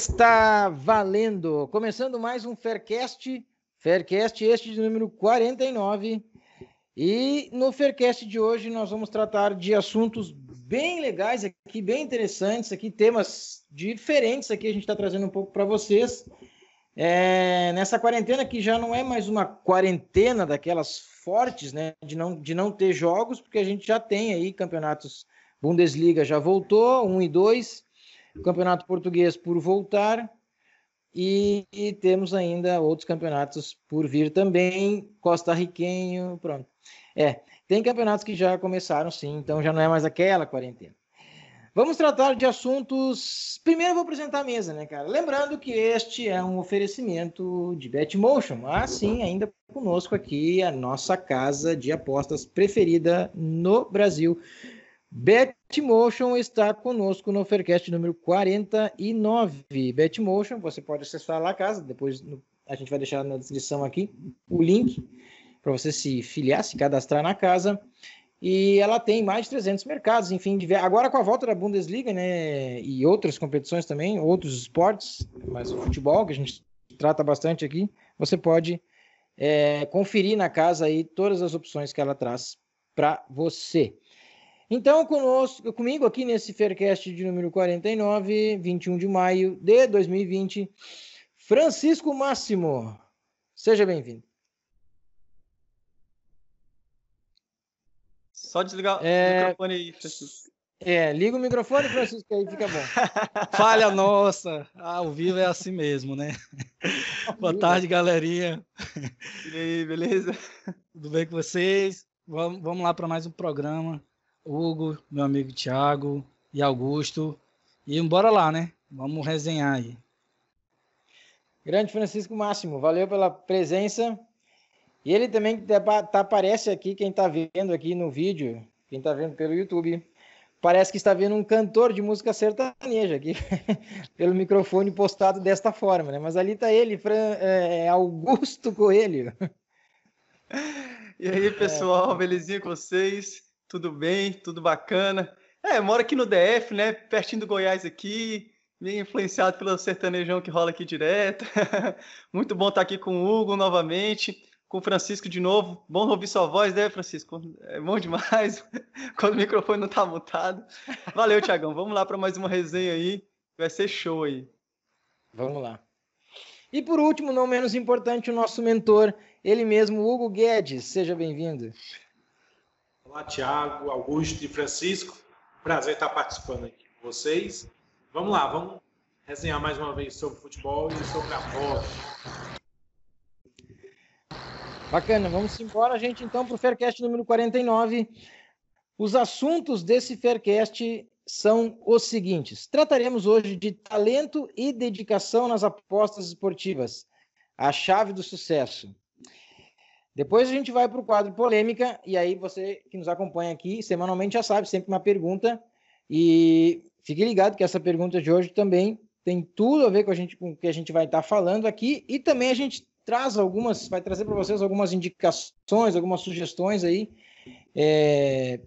Está valendo! Começando mais um Faircast, Faircast este de número 49. E no Faircast de hoje nós vamos tratar de assuntos bem legais aqui, bem interessantes aqui, temas diferentes aqui a gente está trazendo um pouco para vocês. É, nessa quarentena que já não é mais uma quarentena daquelas fortes, né, de não, de não ter jogos, porque a gente já tem aí campeonatos Bundesliga já voltou, 1 um e 2, Campeonato Português por voltar, e, e, temos ainda outros campeonatos por vir também, Costa Riquenho, pronto. É, tem campeonatos que já começaram sim, então já não é mais aquela quarentena. Vamos tratar de assuntos. Primeiro vou apresentar a mesa, né, cara? Lembrando que este é um oferecimento de Betmotion, mas sim, ainda conosco aqui a nossa casa de apostas preferida no Brasil. Betmotion está conosco no Faircast número 49. Betmotion, você pode acessar lá a casa, depois a gente vai deixar na descrição aqui o link para você se filiar, se cadastrar na casa. E ela tem mais de 300 mercados, enfim, agora com a volta da Bundesliga, né, e outras competições também, outros esportes, mas o futebol, que a gente trata bastante aqui, você pode é, conferir na casa aí todas as opções que ela traz para você. Então, conosco, comigo aqui nesse Faircast de número 49, 21 de maio de 2020, Francisco Máximo. Seja bem-vindo. Só desligar é... o microfone aí, Francisco. É, liga o microfone, Francisco, aí fica bom. Falha nossa, ao vivo é assim mesmo, né? Boa tarde, galerinha. E aí, beleza? Tudo bem com vocês? Vamos, vamos lá para mais um programa. Hugo, meu amigo Thiago e Augusto. E bora lá, né? Vamos resenhar aí. Grande Francisco Máximo, valeu pela presença. E ele também tá, tá, aparece aqui, quem está vendo aqui no vídeo, quem está vendo pelo YouTube, parece que está vendo um cantor de música sertaneja aqui, pelo microfone postado desta forma, né? Mas ali está ele, Fran, é, Augusto Coelho. E aí, pessoal, é. belezinha com vocês? Tudo bem? Tudo bacana? É, moro aqui no DF, né? Pertinho do Goiás aqui, meio influenciado pelo sertanejão que rola aqui direto. Muito bom estar aqui com o Hugo novamente, com o Francisco de novo. Bom ouvir sua voz, né, Francisco? É bom demais quando o microfone não tá mutado. Valeu, Tiagão. Vamos lá para mais uma resenha aí. Vai ser show aí. Vamos lá. E por último, não menos importante, o nosso mentor, ele mesmo, Hugo Guedes. Seja bem-vindo. Olá, Tiago, Augusto e Francisco. Prazer estar participando aqui com vocês. Vamos lá, vamos resenhar mais uma vez sobre futebol e sobre a bola. Bacana, vamos embora, gente, então, para o Faircast número 49. Os assuntos desse Faircast são os seguintes: trataremos hoje de talento e dedicação nas apostas esportivas, a chave do sucesso. Depois a gente vai para o quadro polêmica, e aí você que nos acompanha aqui semanalmente já sabe, sempre uma pergunta. E fique ligado que essa pergunta de hoje também tem tudo a ver com, a gente, com o que a gente vai estar falando aqui, e também a gente traz algumas, vai trazer para vocês algumas indicações, algumas sugestões aí, é,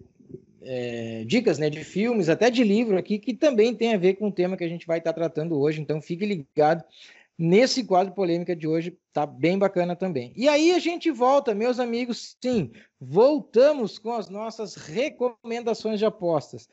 é, dicas né, de filmes, até de livro aqui, que também tem a ver com o tema que a gente vai estar tratando hoje. Então fique ligado nesse quadro polêmica de hoje, tá bem bacana também. E aí a gente volta, meus amigos, sim, voltamos com as nossas recomendações de apostas.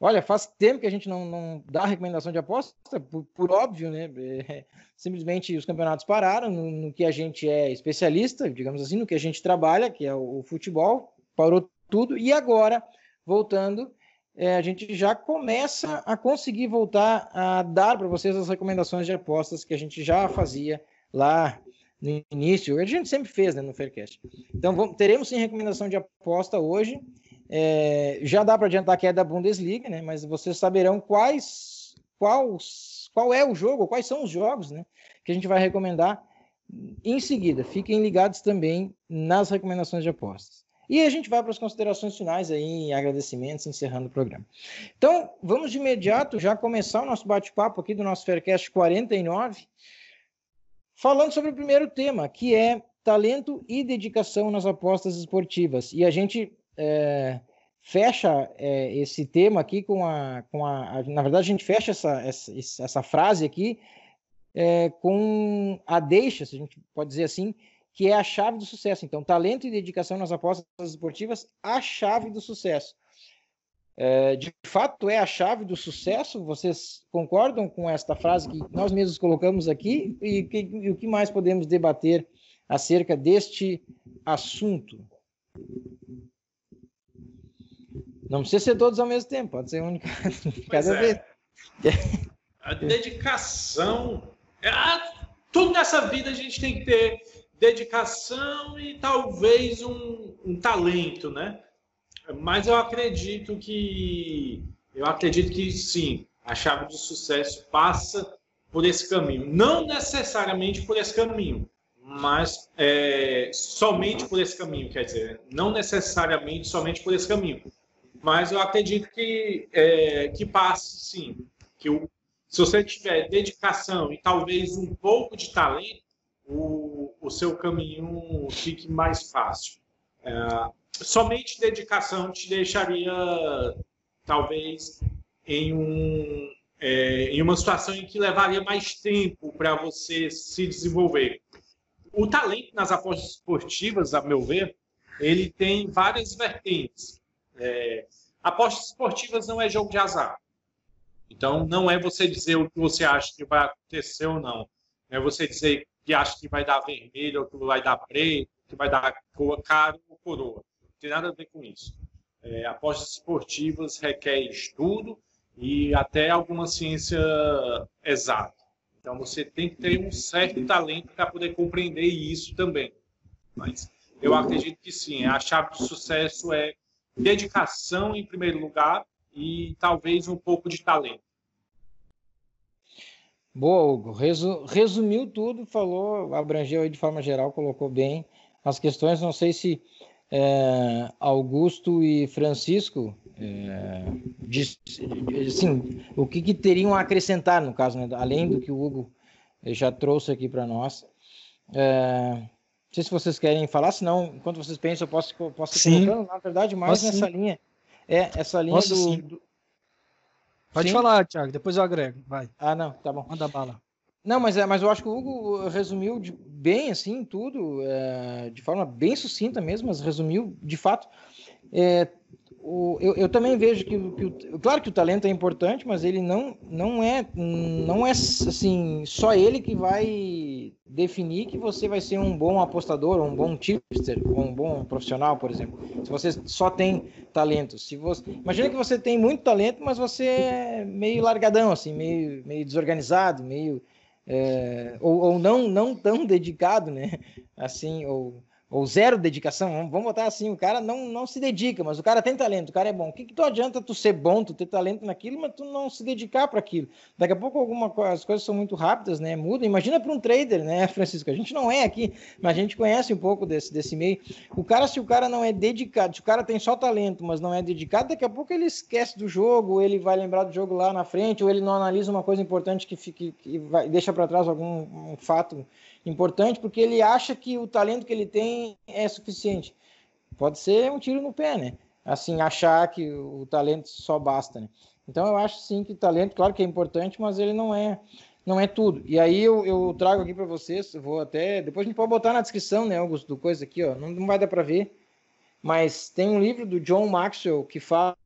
Olha, faz tempo que a gente não, não dá recomendação de aposta, por, por óbvio, né? É, simplesmente os campeonatos pararam no, no, que a gente é especialista, digamos assim, no que a gente trabalha, que é o, o futebol, parou tudo, e agora, voltando, é, a gente já começa a conseguir voltar a dar para vocês as recomendações de apostas que a gente já fazia lá no início. A gente sempre fez né, no Faircast. Então, vamos, teremos sim recomendação de aposta hoje. É, já dá para adiantar que é da Bundesliga, né, mas vocês saberão quais, quais, qual é o jogo, quais são os jogos né, que a gente vai recomendar em seguida. Fiquem ligados também nas recomendações de apostas. E a gente vai para as considerações finais aí, agradecimentos, encerrando o programa. Então, vamos de imediato já começar o nosso bate-papo aqui do nosso Faircast 49, falando sobre o primeiro tema, que é talento e dedicação nas apostas esportivas. E a gente é, fecha é, esse tema aqui com a, com a, a, Na verdade, a gente fecha essa, essa, essa frase aqui é, com a deixa, se a gente pode dizer assim, que é a chave do sucesso. Então, talento e dedicação nas apostas esportivas, a chave do sucesso. É, de fato, é a chave do sucesso? Vocês concordam com esta frase que nós mesmos colocamos aqui? E, que, e o que mais podemos debater acerca deste assunto? Não precisa ser todos ao mesmo tempo, pode ser um cada é. vez. A dedicação. É, tudo nessa vida a gente tem que ter dedicação e talvez um, um talento, né? Mas eu acredito que eu acredito que sim, a chave do sucesso passa por esse caminho. Não necessariamente por esse caminho, mas é, somente por esse caminho, quer dizer, não necessariamente somente por esse caminho. Mas eu acredito que, é, que passe, sim. Que o, se você tiver dedicação e talvez um pouco de talento, o, o seu caminho fique mais fácil. É, somente dedicação te deixaria, talvez, em, um, é, em uma situação em que levaria mais tempo para você se desenvolver. O talento nas apostas esportivas, a meu ver, ele tem várias vertentes. É, apostas esportivas não é jogo de azar. Então, não é você dizer o que você acha que vai acontecer ou não. É você dizer que acha que vai dar vermelho, ou que vai dar preto, que vai dar caro ou coroa. Não tem nada a ver com isso. É, apostas esportivas requer estudo e até alguma ciência exata. Então você tem que ter um certo talento para poder compreender isso também. Mas eu acredito que sim, a chave do sucesso é dedicação em primeiro lugar e talvez um pouco de talento. Boa, Hugo. Resu, resumiu tudo, falou, abrangeu aí de forma geral, colocou bem as questões. Não sei se é, Augusto e Francisco, é, diz, assim, o que, que, teriam a acrescentar no caso, né? além do que o Hugo já trouxe aqui para nós. É, não sei se vocês querem falar, senão, enquanto vocês pensam, eu posso, posso sim. colocando, na verdade, mais posso nessa sim. linha. É, essa linha Posso, do, do, Pode Sim. falar, Thiago, depois eu agrego. Vai. Ah, não, tá bom. Manda bala. Não, mas, é, mas eu acho que o Hugo resumiu de, bem, assim, tudo, é, de forma bem sucinta mesmo, mas resumiu, de fato, é, o, eu, eu, também vejo que, que o, claro que o talento é importante, mas ele não, não é não é assim só ele que vai definir que você vai ser um bom apostador, um bom tipster, um bom profissional, por exemplo. Se você só tem talento, se você imagina que você tem muito talento, mas você é meio largadão, assim, meio meio desorganizado, meio é, ou, ou não não tão dedicado, né? Assim, ou ou zero dedicação, vamos botar assim, o cara não, não se dedica, mas o cara tem talento, o cara é bom. O que, que tu adianta tu ser bom, tu ter talento naquilo, mas tu não se dedicar para aquilo? Daqui a pouco alguma, as coisas são muito rápidas, né? Muda. Imagina para um trader, né, Francisco? A gente não é aqui, mas a gente conhece um pouco desse, desse meio. O cara, se o cara não é dedicado, se o cara tem só talento, mas não é dedicado, daqui a pouco ele esquece do jogo, ele vai lembrar do jogo lá na frente, ou ele não analisa uma coisa importante que, fique, que vai, deixa para trás algum um fato importante porque ele acha que o talento que ele tem é suficiente. Pode ser um tiro no pé, né? Assim, achar que o talento só basta, né? Então eu acho sim que talento, claro que é importante, mas ele não é não é tudo. E aí eu, eu trago aqui para vocês, vou até depois a gente pode botar na descrição, né, Augusto, do coisa aqui, ó, não, não vai dar para ver, mas tem um livro do John Maxwell que fala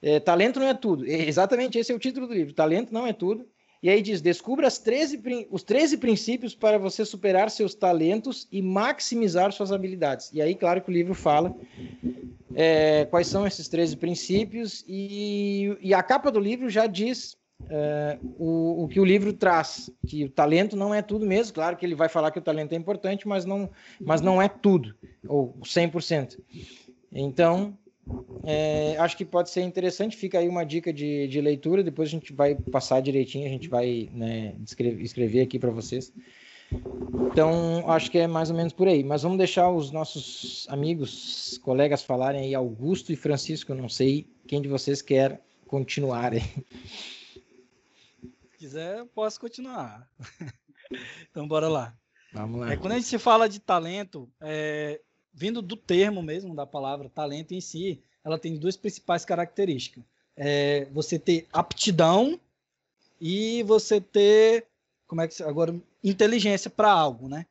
é, talento não é tudo. É, exatamente esse é o título do livro. Talento não é tudo. E aí diz: descubra 13, os 13 princípios para você superar seus talentos e maximizar suas habilidades. E aí, claro que o livro fala é, quais são esses 13 princípios, e, e a capa do livro já diz é, o, o, que o livro traz, que o talento não é tudo mesmo. Claro que ele vai falar que o talento é importante, mas não, mas não é tudo, ou 100%. Então, é, acho que pode ser interessante, fica aí uma dica de, de leitura, depois a gente vai passar direitinho, a gente vai né, escrever, aqui para vocês. Então, acho que é mais ou menos por aí. Mas vamos deixar os nossos amigos, colegas falarem aí, Augusto e Francisco, não sei quem de vocês quer continuar. Se quiser, posso continuar. então, bora lá. Vamos lá. É, quando a gente fala de talento, é, vindo do termo mesmo da palavra talento em si, ela tem duas principais características. É você ter aptidão e você ter, como é que agora, inteligência para algo, né?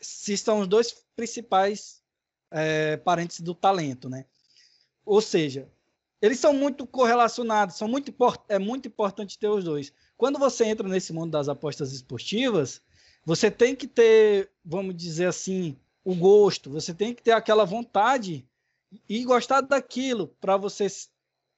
Se são os dois principais é, parentes do talento, né? Ou seja, eles são muito correlacionados, são muito é muito importante ter os dois. Quando você entra nesse mundo das apostas esportivas, você tem que ter, vamos dizer assim, o gosto, você tem que ter aquela vontade e gostar daquilo para você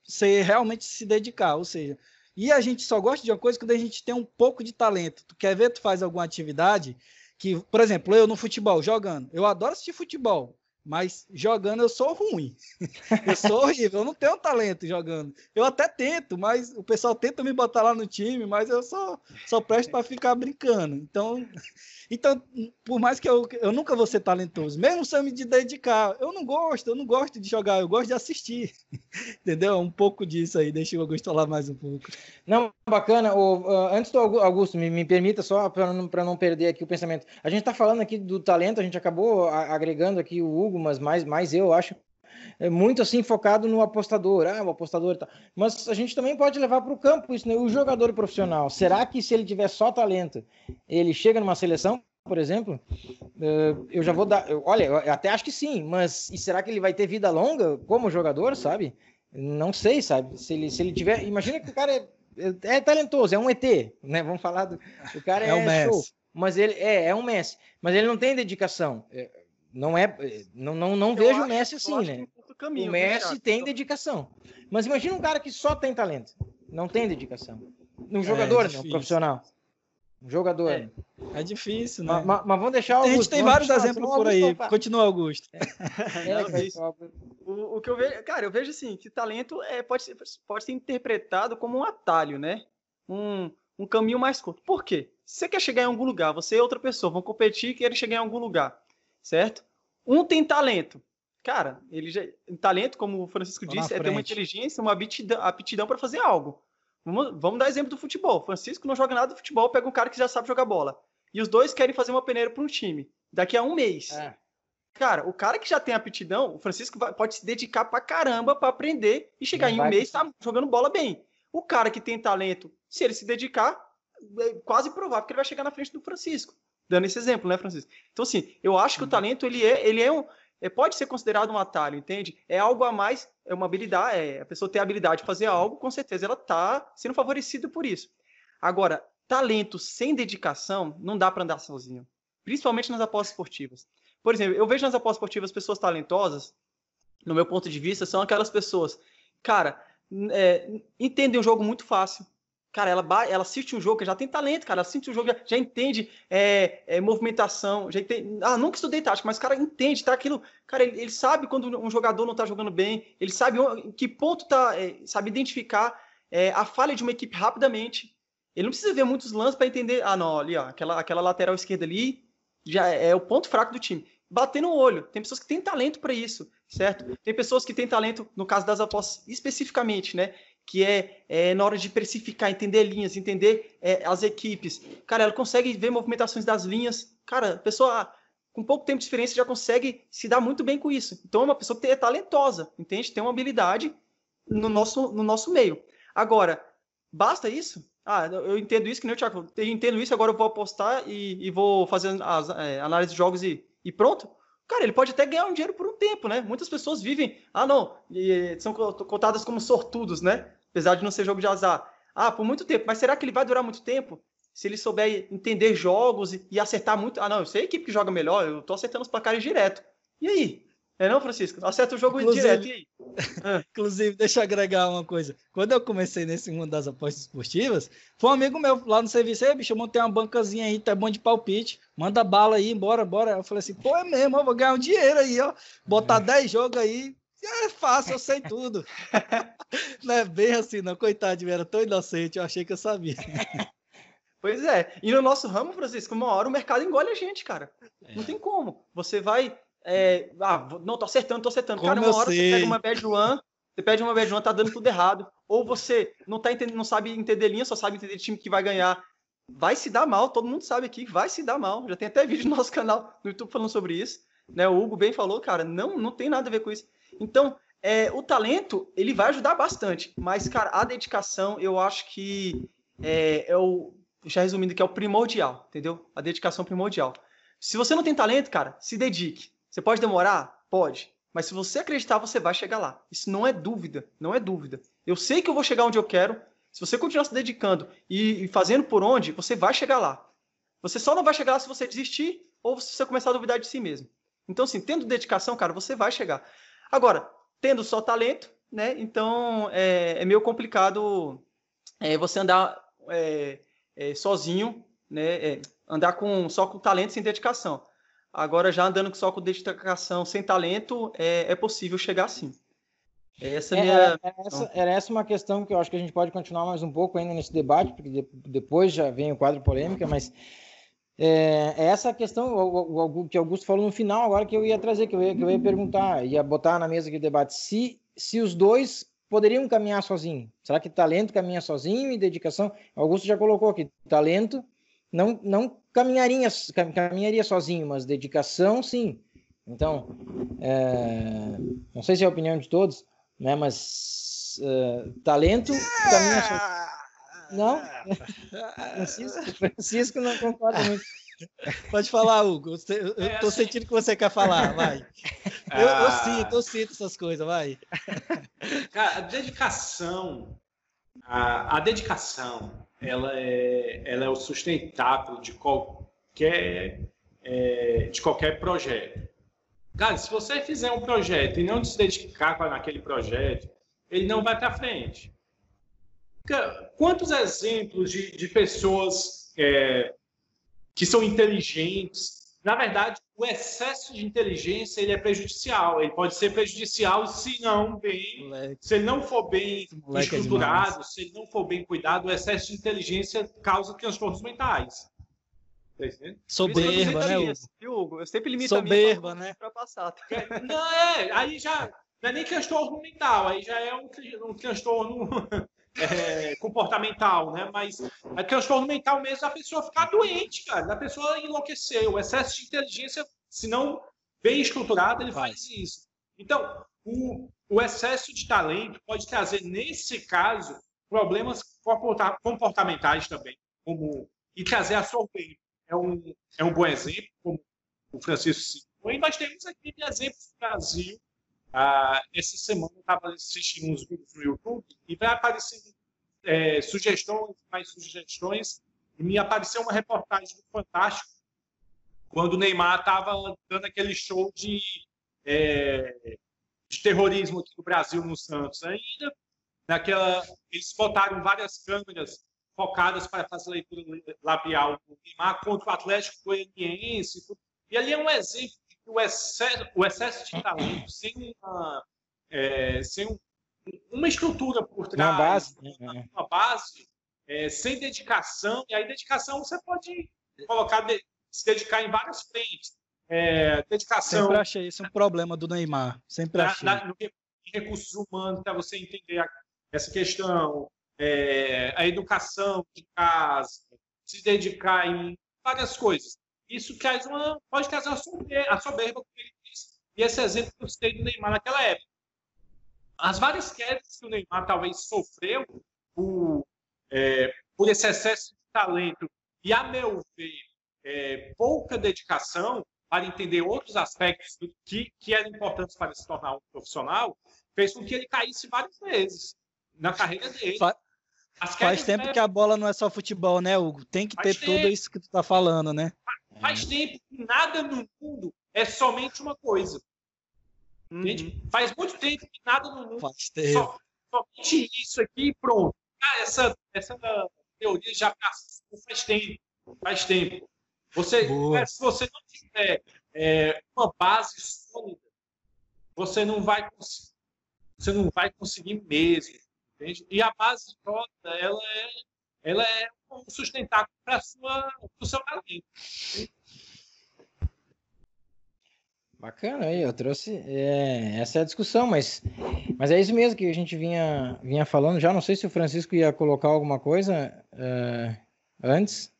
ser realmente se dedicar, ou seja, e a gente só gosta de uma coisa quando a gente tem um pouco de talento. Tu quer ver, tu faz alguma atividade que, por exemplo, eu no futebol, jogando, eu adoro assistir futebol. Mas jogando eu sou ruim. eu sou horrível, eu não tenho talento jogando. Eu até tento, mas o pessoal tenta me botar lá no time, mas eu só, só presto para ficar brincando. Então, então, por mais que eu, eu nunca vou ser talentoso, mesmo se eu me dedicar, eu não gosto, eu não gosto de jogar, eu gosto de assistir. Entendeu? Um pouco disso aí, deixa o Augusto falar mais um pouco. Não, bacana. O, antes do Augusto, me, me permita só para não, não perder aqui o pensamento. A gente está falando aqui do talento, a gente acabou agregando aqui o Hugo, mas mais, mais eu acho muito assim focado no apostador, ah, o apostador tá. Mas a gente também pode levar para o campo isso, né? O jogador profissional. Será que se ele tiver só talento, ele chega numa seleção, por exemplo? Eh, eu já vou dar. olha, eu até acho que sim, mas e será que ele vai ter vida longa como jogador, sabe? Não sei, sabe? Se ele, se ele tiver. Imagina que o cara é, é talentoso, é um ET, né? Vamos falar do. O cara é, é um show. Mas ele é, é um Messi, mas ele não tem dedicação. É, não é, não, não, não vejo o Messi assim, né? Caminho, o Messi tem dedicação. Mas imagina um cara que só tem talento, não tem dedicação. Um é, jogador, é, um profissional. Um jogador. É, é difícil, né? Mas, mas, vamos deixar o A gente tem vários exemplos por aí. Continua, Augusto. É, é o, o, que eu vejo, cara, eu vejo assim, que talento é, pode, ser, pode ser interpretado como um atalho, né? Um, um caminho mais curto. Por quê? Se você quer chegar em algum lugar, você e outra pessoa vão competir e querem chegar em algum lugar, certo? Um tem talento. Cara, ele já. Talento, como o Francisco disse, é ter uma inteligência, uma aptidão, aptidão para fazer algo. Vamos, vamos dar exemplo do futebol. Francisco não joga nada do futebol, pega um cara que já sabe jogar bola. E os dois querem fazer uma peneira para um time. Daqui a um mês. É. Cara, o cara que já tem aptidão, o Francisco vai, pode se dedicar pra caramba para aprender e chegar não em um mês tá jogando bola bem. O cara que tem talento, se ele se dedicar, é quase provável que ele vai chegar na frente do Francisco dando esse exemplo, né, Francisco? Então, assim, eu acho que o uhum. talento, ele é, ele é um, é, pode ser considerado um atalho, entende? É algo a mais, é uma habilidade, é, a pessoa tem a habilidade de fazer algo, com certeza ela está sendo favorecida por isso. Agora, talento sem dedicação não dá para andar sozinho, principalmente nas apostas esportivas. Por exemplo, eu vejo nas apostas esportivas pessoas talentosas, no meu ponto de vista, são aquelas pessoas, cara, é, entendem o jogo muito fácil, Cara, ela, ela assiste o jogo, já tem talento, cara. Ela assiste o jogo, já, já entende é, é, movimentação, já entende. Ah, nunca estudei tática, mas o cara entende, tá? Aquilo. Cara, ele, ele, sabe quando um jogador não tá jogando bem, ele sabe em que ponto tá. É, sabe identificar é, a falha de uma equipe rapidamente. Ele não precisa ver muitos lances para entender. Ah, não, ali, ó, aquela, aquela lateral esquerda ali já é, é o ponto fraco do time. Bater no olho. Tem pessoas que têm talento para isso, certo? Tem pessoas que têm talento, no caso das apostas, especificamente, né? Que é, é, na hora de precificar, entender linhas, entender é, as equipes. Cara, ela consegue ver movimentações das linhas. Cara, a pessoa com pouco tempo de experiência já consegue se dar muito bem com isso. Então é uma pessoa que é talentosa, entende? Tem uma habilidade no nosso, no nosso meio. Agora, basta isso? Ah, eu entendo isso, que nem o Thiago, eu entendo isso, agora eu vou apostar e, e vou fazer as é, análise de jogos e, e pronto. Cara, ele pode até ganhar um dinheiro por um tempo, né? Muitas pessoas vivem, ah, não, são cotadas como sortudos, né? Apesar de não ser jogo de azar. Ah, por muito tempo, mas será que ele vai durar muito tempo? Se ele souber entender jogos e, e acertar muito. Ah, não, eu sei a equipe que joga melhor, eu tô acertando os placares direto. E aí? É não, Francisco? Acerta o jogo Inclusive... direto, aí? Ah. Inclusive, deixa eu agregar uma coisa. Quando eu comecei nesse mundo das apostas esportivas, foi um amigo meu lá no serviço, aí, bicho, eu montei uma bancazinha aí, tá bom de palpite, manda bala aí, bora, bora. Eu falei assim, pô, é mesmo, eu vou ganhar um dinheiro aí, ó. Botar 10 é. jogos aí, é fácil, eu sei tudo. não é bem assim, não. Coitado, era tão inocente, eu achei que eu sabia. Pois é. E no nosso ramo, Francisco, uma hora o mercado engole a gente, cara. É. Não tem como. Você vai. É... Ah, não, tô acertando, tô acertando. Como cara, uma hora sei. você pega uma bad one, você pede uma bad one, tá dando tudo errado. Ou você não, tá entendendo, não sabe entender linha, só sabe entender time que vai ganhar. Vai se dar mal, todo mundo sabe aqui, vai se dar mal. Já tem até vídeo no nosso canal no YouTube falando sobre isso. Né? O Hugo bem falou, cara, não, não tem nada a ver com isso. Então, é, o talento, ele vai ajudar bastante, mas, cara, a dedicação, eu acho que é, é o, já resumindo que é o primordial, entendeu? A dedicação primordial. Se você não tem talento, cara, se dedique. Você pode demorar? Pode. Mas se você acreditar, você vai chegar lá. Isso não é dúvida, não é dúvida. Eu sei que eu vou chegar onde eu quero. Se você continuar se dedicando e, fazendo por onde, você vai chegar lá. Você só não vai chegar lá se você desistir ou se você começar a duvidar de si mesmo. Então, assim, tendo dedicação, cara, você vai chegar. Agora, tendo só talento, né? Então é, é meio complicado é, você andar é, é sozinho, né? É, andar com só com talento sem dedicação. Agora, já andando só com dedicação sem talento, é, é possível chegar assim. Essa é, minha... era, essa, era essa uma questão que eu acho que a gente pode continuar mais um pouco ainda nesse debate, porque depois já vem o quadro polêmica, mas é, é essa questão o, que Augusto falou no final, agora que eu ia trazer, que eu ia, que eu ia perguntar, ia botar na mesa aqui o debate, se, se os dois poderiam caminhar sozinhos. Será que talento caminha sozinho e dedicação? Augusto já colocou aqui, talento não, não caminharia, caminharia sozinho, mas dedicação, sim. Então, é, não sei se é a opinião de todos, né, mas é, talento caminha sozinho. Não? Francisco, Francisco não concorda muito. Pode falar, Hugo. Eu, assim... sentindo que você quer falar, vai. Eu, eu ah. sinto, eu sinto essas coisas, vai. Cara, a dedicação, a, a dedicação, ela é, ela é o sustentável de qualquer, é, de qualquer projeto. Cara, se você fizer um projeto e não se dedicar naquele projeto, ele não vai para frente. Quantos exemplos de, de pessoas é, que são inteligentes? Na verdade, o excesso de inteligência ele é prejudicial. Ele pode ser prejudicial se não bem, Moleque. se ele não for bem Moleque é estruturado, é se ele não for bem cuidado. O excesso de inteligência causa transtornos mentais. Tá Soberba, né, Hugo? Eu sempre limito Soberba, a minha né? para passar. Não, é, aí já não é nem transtorno mental, aí já é um, um transtorno é, comportamental, né? Mas é transtorno mental mesmo a pessoa ficar doente, cara, a pessoa enlouquecer. O excesso de inteligência, se não bem estruturado, ele faz isso. Então, o, o excesso de talento pode trazer, nesse caso, problemas comportamentais também, como e trazer a soberba. É um, é um bom exemplo, como o Francisco citou. E nós temos aqui exemplos no Brasil ah, essa semana eu estava assistindo uns vídeos no YouTube e vai aparecendo é, sugestões, mais sugestões, e me apareceu uma reportagem do Fantástico quando o Neymar estava dando aquele show de, é, de terrorismo aqui no Brasil, no Santos. Ainda naquela, eles botaram várias câmeras focadas para fazer leitura labial do Neymar contra o Atlético Goianiense. E ali é um exemplo o excesso, o excesso de talento sem uma, é, sem um, uma estrutura por trás, uma base, uma, né? uma base é, sem dedicação, e aí dedicação você pode colocar, de, se dedicar em várias frentes. É, dedicação. Sempre achei isso um problema do Neymar. Sempre achei. Na, no, em recursos humanos, para você entender a, essa questão, é, a educação de casa, se dedicar em várias coisas isso traz uma, pode trazer uma soberba, a soberba, como ele disse. E esse exemplo que eu citei do Neymar naquela época. As várias quedas que o Neymar talvez sofreu por, é, por esse excesso de talento e, a meu ver, é, pouca dedicação para entender outros aspectos que, que eram importantes para se tornar um profissional, fez com que ele caísse várias vezes na carreira dele. Faz tempo que a bola não é só futebol, né, Hugo? Tem que ter tudo isso que tu tá falando, né? Faz é. tempo que nada no mundo é somente uma coisa. Entende? Uhum. Faz muito tempo que nada no mundo Faz tempo. Só, somente isso aqui e pronto. Ah, essa, essa teoria já passou faz tempo. Faz tempo. Você, se você não tiver é, uma base sólida, você não vai conseguir, você não vai conseguir mesmo. Entende? E a base sólida, ela é, ela é sustentar para o seu talento. Bacana aí, eu trouxe é, essa é a discussão, mas, mas é isso mesmo que a gente vinha, vinha falando já. Não sei se o Francisco ia colocar alguma coisa uh, antes.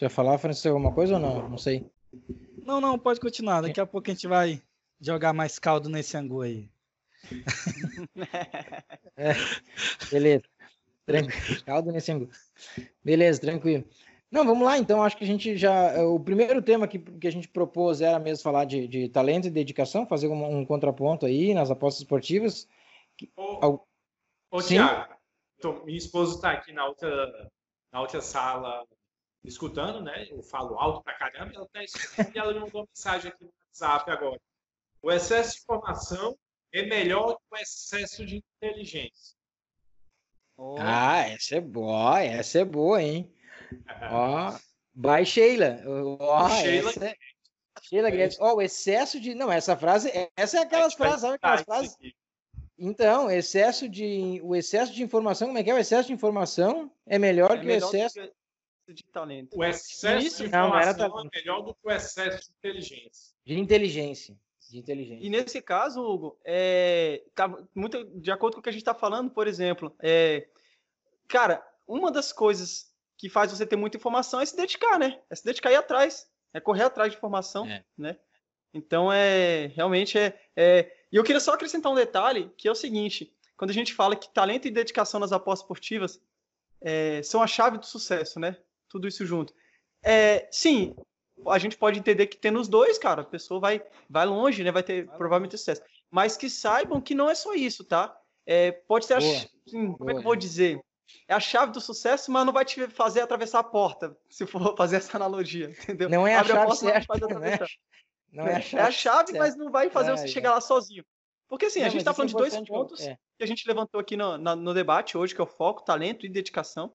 Já falar, Francisco, alguma coisa ou não? Não sei. Não, não, pode continuar. Daqui a pouco a gente vai jogar mais caldo nesse angu aí. é, beleza. Tranquilo. Caldo nesse ângulo. Beleza, tranquilo. Não, vamos lá, então. Acho que a gente já. O primeiro tema que, que a gente propôs era mesmo falar de, de talento e dedicação, fazer um, um contraponto aí nas apostas esportivas. Ô, ô Tiago, minha esposa está aqui na outra, na outra sala escutando, né? Eu falo alto pra caramba, ela está escutando e ela me mandou uma mensagem aqui no WhatsApp agora. O excesso de informação é melhor que o excesso de inteligência. Oh. Ah, essa é boa, essa é boa, hein? Ó, by Sheila. Ó, Sheila. Essa... É Sheila Guedes. Ó, o excesso de. Não, essa frase. Essa é aquelas frases, sabe aquelas frases? Então, excesso de. O excesso de informação, como é que é? O excesso de informação é melhor é que melhor o excesso. De talento. O excesso de informação não, é melhor do que o excesso de inteligência. De inteligência. De inteligência. E nesse caso, Hugo, é, tá muito de acordo com o que a gente está falando, por exemplo, é, cara, uma das coisas que faz você ter muita informação é se dedicar, né? É se dedicar e ir atrás, é correr atrás de informação, é. né? Então é realmente é, é, E eu queria só acrescentar um detalhe que é o seguinte: quando a gente fala que talento e dedicação nas apostas esportivas é, são a chave do sucesso, né? Tudo isso junto. É, sim, a gente pode entender que tendo os dois, cara, a pessoa vai, vai longe, né? Vai ter vai provavelmente sucesso. Mas que saibam que não é só isso, tá? É, pode ser, a, assim, como é que eu vou dizer? é a chave do sucesso, mas não vai te fazer atravessar a porta, se for fazer essa analogia, entendeu? Não é a Abre chave a porta, certa, né? Não é a chave, é a chave mas não vai fazer é, você é. chegar lá sozinho. Porque assim, não, a gente está falando de dois pontos é. que a gente levantou aqui no, no, no, debate hoje, que é o foco, talento e dedicação,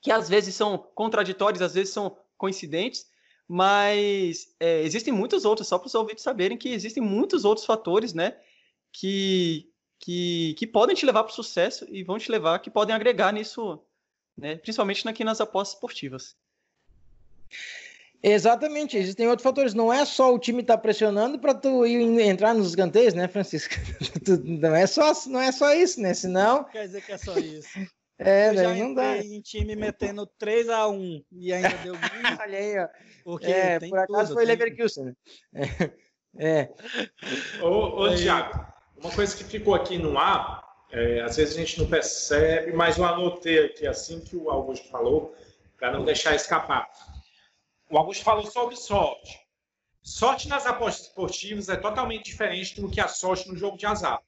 que às vezes são contraditórios, às vezes são coincidentes, mas é, existem muitos outros, só para os ouvintes saberem que existem muitos outros fatores, né, que, que, que podem te levar para o sucesso e vão te levar, que podem agregar nisso, né? principalmente aqui nas apostas esportivas. Exatamente, existem outros fatores. Não é só o time estar tá pressionando para tu ir entrar nos escanteios, né, Francisco? não é só, não é só isso, né? Senão. Quer dizer que é só isso. É, daí não dá. em time metendo 3 a 1 e ainda deu 20. Olha aí, ó. Porque é, por acaso tudo, foi Leverkusen. Né? É. é. Ô, ô Thiago, uma coisa que ficou aqui no ar, é, às vezes a gente não percebe, mas eu anotei aqui assim que o Augusto falou, para não deixar escapar. O Augusto falou sobre sorte. Sorte nas apostas esportivas é totalmente diferente do que a sorte no jogo de azar,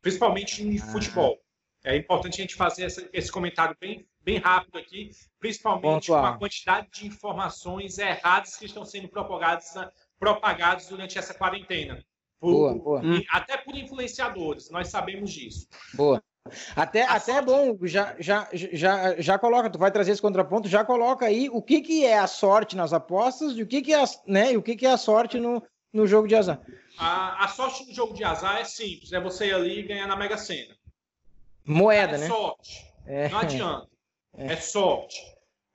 principalmente em ah. futebol. É importante a gente fazer essa, esse comentário bem, bem rápido aqui, principalmente com a quantidade de informações erradas que estão sendo propagadas, propagadas durante essa quarentena. Por, boa, boa. Até por influenciadores, nós sabemos disso. Boa. Até, até é bom, já, já, já, já coloca, tu vai trazer esse contraponto, já coloca aí o que, que é a sorte nas apostas e o que, que é, né, e o que, que é a sorte no, no jogo de azar. A, a sorte no jogo de azar é simples, é você ir ali e ganhar na Mega Sena. Moeda, é né? Sorte. É. Não adianta. É, é sorte.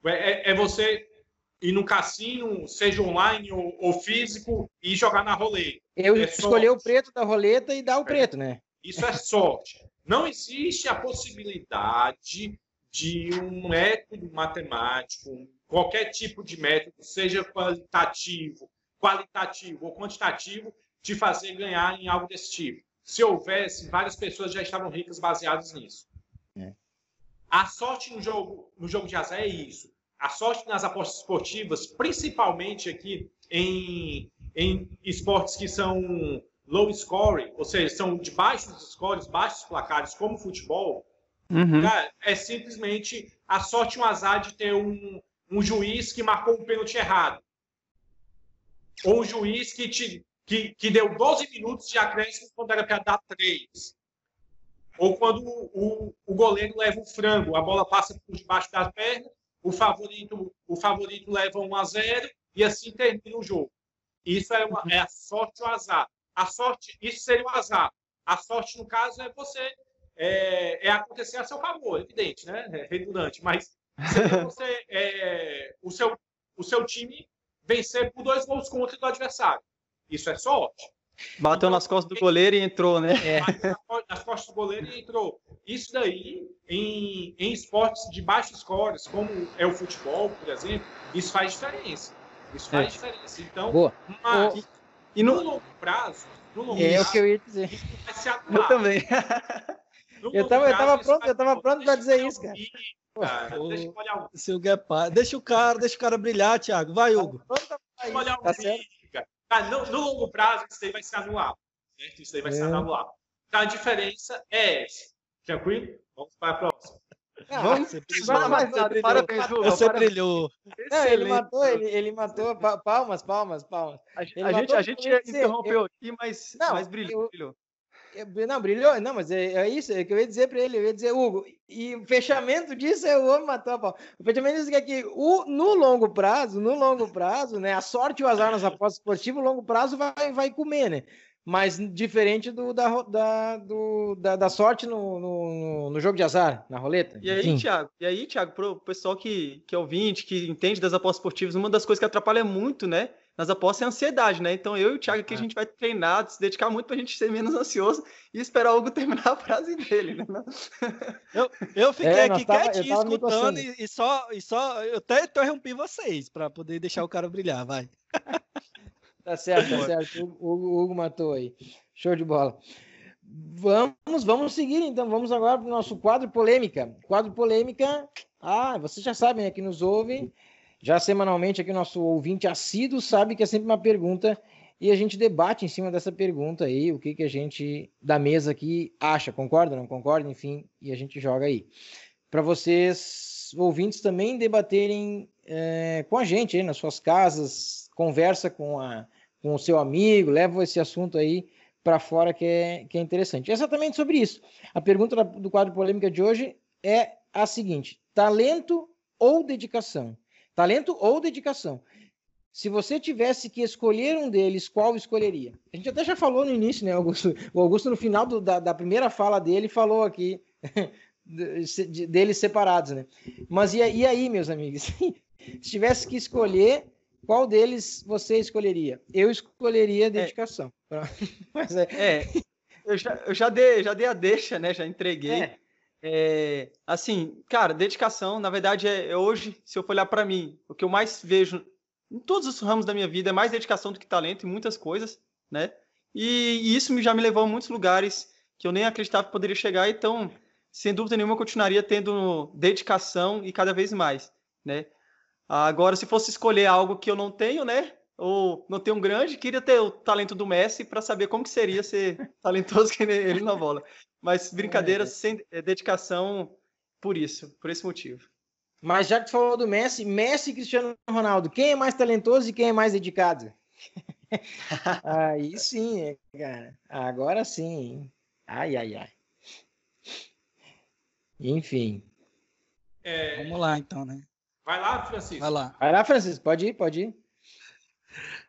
É, é, você ir no cassino, seja online ou, ou físico, e jogar na roleta. Eu é escolher o preto da roleta e dar o é. preto, né? Isso é sorte. Não existe a possibilidade de um método matemático, qualquer tipo de método, seja qualitativo, qualitativo ou quantitativo, de fazer ganhar em algo desse tipo. Se houvesse, várias pessoas já estavam ricas baseadas nisso. É. A sorte no jogo, no jogo de azar é isso a sorte nas apostas esportivas, principalmente aqui em, em esportes que são low scoring, ou seja, são de baixos scores, baixos placares, como futebol, uhum. cara, é simplesmente a sorte e um azar de ter um, um juiz que marcou um pênalti errado. Ou um juiz que, te, que, que deu 12 minutos de acréscimo quando era para dar 3. Ou quando o, o, o goleiro leva o frango, a bola passa por debaixo das pernas o favorito, o favorito leva 1 a 0 e assim termina o jogo. Isso é, uma, é a sorte ou azar. A sorte, isso seria o azar. A sorte, no caso, é você é, é acontecer a seu favor, evidente, né? É redundante, mas você, é, o, seu, o seu time vencer por dois gols contra do adversário. Isso é sorte. Bateu então, nas costas do goleiro e entrou, né? É. Nas costas do goleiro e entrou. Isso daí, em, em esportes de baixos scores, como é o futebol, por exemplo, isso faz diferença. Isso faz é. diferença. Então, Boa. mas, e no... no longo prazo, é o que eu ia dizer. Eu também. eu tava, eu tava pronto, eu tava pronto para dizer isso, cara. cara deixa eu o... Deixa o cara, deixa o cara brilhar, Thiago. Vai, Hugo. Deixa eu olhar o tá vídeo, cara. no, no, longo prazo, isso aí vai ser anual. Certo? Isso aí vai é. ser anual. Então, a diferença é essa. Tranquilo? Vamos para a próxima. Ah, Vamos, você brilhou. Você parabéns, Você brilhou. Não, ele matou, ele, ele matou. Palmas, palmas, palmas. A, a gente, a gente interrompeu aqui, mas, não, mas brilhou, eu, brilhou. Não, brilhou, não, mas é, é, isso é que eu ia dizer para ele, eu ia dizer, Hugo, e o fechamento disso é o homem matou a pau. O fechamento disso é que o, no longo prazo, no longo prazo, né, a sorte e o azar nas apostas esportivas, o longo prazo vai, vai comer, né? mas diferente do, da, da, do, da, da, sorte no, no, no, jogo de azar, na roleta. E aí, Enfim. Thiago, e aí, Thiago, pro pessoal que, que é ouvinte, que entende das apostas esportivas, uma das coisas que atrapalha muito, né, nas apostas é a ansiedade, né? Então eu e o Thiago aqui, a é. gente vai treinar, se dedicar muito pra gente ser menos ansioso e esperar o Hugo terminar a frase dele, né? Eu, eu fiquei é, aqui tava, quietinho, escutando e, e, só, e só, eu até interrompi vocês para poder deixar o cara brilhar, vai. Tá certo, tá certo. O, o, Hugo matou aí. Show de bola. Vamos, vamos seguir então. Vamos agora para o nosso quadro polêmica. Quadro polêmica. Ah, vocês já sabem, né, que nos ouvem, já semanalmente aqui o nosso ouvinte assíduo sabe que é sempre uma pergunta e a gente debate em cima dessa pergunta aí, o que, que a gente da mesa aqui acha, concorda, não concorda, enfim, e a gente joga aí. Para vocês, ouvintes, também debaterem é, com a gente aí nas suas casas, conversa com a com o seu amigo, leva esse assunto aí para fora que é, que é interessante. É exatamente sobre isso. A pergunta do quadro polêmica de hoje é a seguinte: talento ou dedicação? Talento ou dedicação? Se você tivesse que escolher um deles, qual escolheria? A gente até já falou no início, né, Augusto? O Augusto, no final do, da, da, primeira fala dele, falou aqui deles separados, né? Mas e, e aí, meus amigos? Se tivesse que escolher qual deles você escolheria? Eu escolheria é. dedicação. É. Mas é. é. eu, já, eu já, dei, já dei a deixa, né? Já entreguei. É. É, assim, cara, dedicação, na verdade, é, é hoje, se eu for olhar para mim, o que eu mais vejo em todos os ramos da minha vida é mais dedicação do que talento em muitas coisas, né? E, e isso já me levou a muitos lugares que eu nem acreditava que poderia chegar, então, sem dúvida nenhuma, eu continuaria tendo dedicação e cada vez mais, né? Agora, se fosse escolher algo que eu não tenho, né? Ou não tenho um grande, queria ter o talento do Messi para saber como que seria ser talentoso que ele na bola. Mas brincadeira, é. sem é, dedicação por isso, por esse motivo. Mas já que tu falou do Messi, Messi e Cristiano Ronaldo, quem é mais talentoso e quem é mais dedicado? Aí sim, cara. Agora sim. Ai, ai, ai. Enfim. É... Vamos lá, então, né? Vai lá, Francisco. Vai lá. Vai lá, Francisco. Pode ir, pode ir.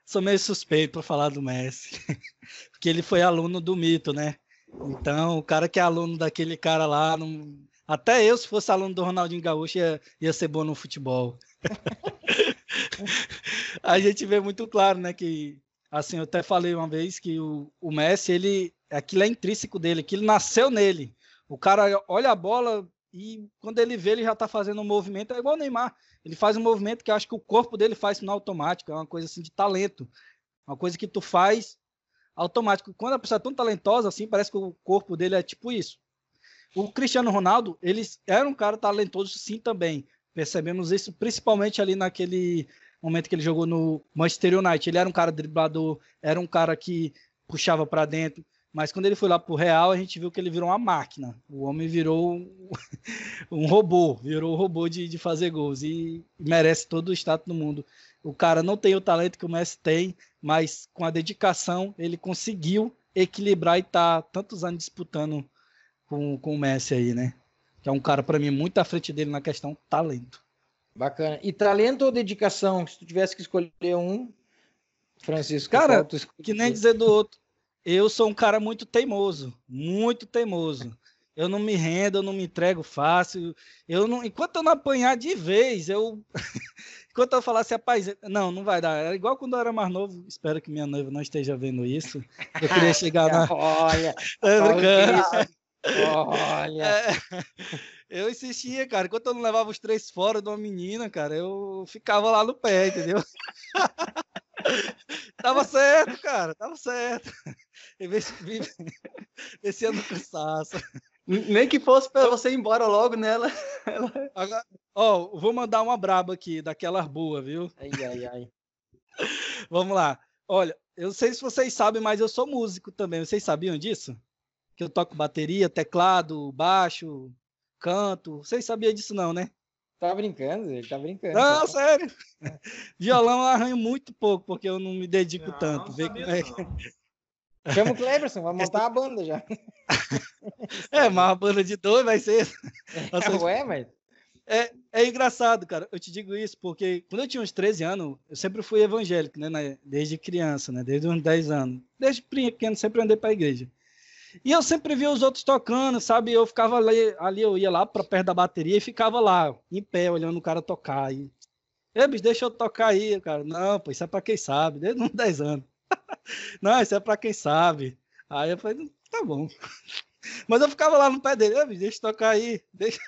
Sou meio suspeito para falar do Messi, porque ele foi aluno do mito, né? Então, o cara que é aluno daquele cara lá, não... até eu, se fosse aluno do Ronaldinho Gaúcho, ia, ia ser bom no futebol. a gente vê muito claro, né, que assim, eu até falei uma vez que o, o Messi, ele, aquilo é intrínseco dele, ele nasceu nele. O cara olha a bola e quando ele vê, ele já tá fazendo um movimento, é igual o Neymar. Ele faz um movimento que eu acho que o corpo dele faz no automático, é uma coisa assim de talento. Uma coisa que tu faz automático. Quando a pessoa é tão talentosa assim, parece que o corpo dele é tipo isso. O Cristiano Ronaldo, ele era um cara talentoso sim também. Percebemos isso principalmente ali naquele momento que ele jogou no Manchester United. Ele era um cara driblador, era um cara que puxava para dentro. Mas quando ele foi lá pro Real, a gente viu que ele virou uma máquina. O homem virou um, robô, virou um robô de, de fazer gols e merece todo o status do mundo. O cara não tem o talento que o Messi tem, mas com a dedicação ele conseguiu equilibrar e tá tantos anos disputando com, com o Messi aí, né? Que é um cara para mim muito à frente dele na questão talento. Bacana. E talento ou dedicação? Se tu tivesse que escolher um, Francisco, cara, que nem dizer do outro eu sou um cara muito teimoso, muito teimoso. Eu não me rendo, eu não me entrego fácil. Eu não, enquanto eu não apanhar de vez, eu enquanto eu falasse, rapaz, não, não vai dar. Era igual quando eu era mais novo. Espero que minha noiva não esteja vendo isso. Eu queria chegar na. Olha, olha. É, eu insistia, cara. Enquanto eu não levava os três fora de uma menina, cara, eu ficava lá no pé, entendeu? tava certo, cara, tava certo. Esse ano cansaço. Nem que fosse para você ir embora logo nela. Agora, ó, vou mandar uma braba aqui, daquelas boas, viu? Ai, ai, ai. Vamos lá. Olha, eu não sei se vocês sabem, mas eu sou músico também. Vocês sabiam disso? Que eu toco bateria, teclado, baixo, canto. Vocês sabiam disso não, né? Tá brincando? Ele tá brincando. Não, sério. Violão eu arranho muito pouco, porque eu não me dedico Não, tanto. não Vê como é não. que- Chama o Cleberson, vai montar a banda já. É, mas uma banda de dois vai ser. Nossa, Ué, mas. É, é engraçado, cara. Eu te digo isso porque quando eu tinha uns 13 anos, eu sempre fui evangélico, né? Desde criança, né? Desde uns 10 anos. Desde pequeno, sempre andei pra igreja. E eu sempre via os outros tocando, sabe? Eu ficava ali, ali eu ia lá pra perto da bateria e ficava lá, em pé, olhando o cara tocar. E, Ei, bicho, deixa eu tocar aí, cara. Não, pô, isso é pra quem sabe, desde uns 10 anos. Não, isso é pra quem sabe. Aí eu falei, tá bom. Mas eu ficava lá no pé dele, "Ei, bicho, deixa tocar aí. Deixa...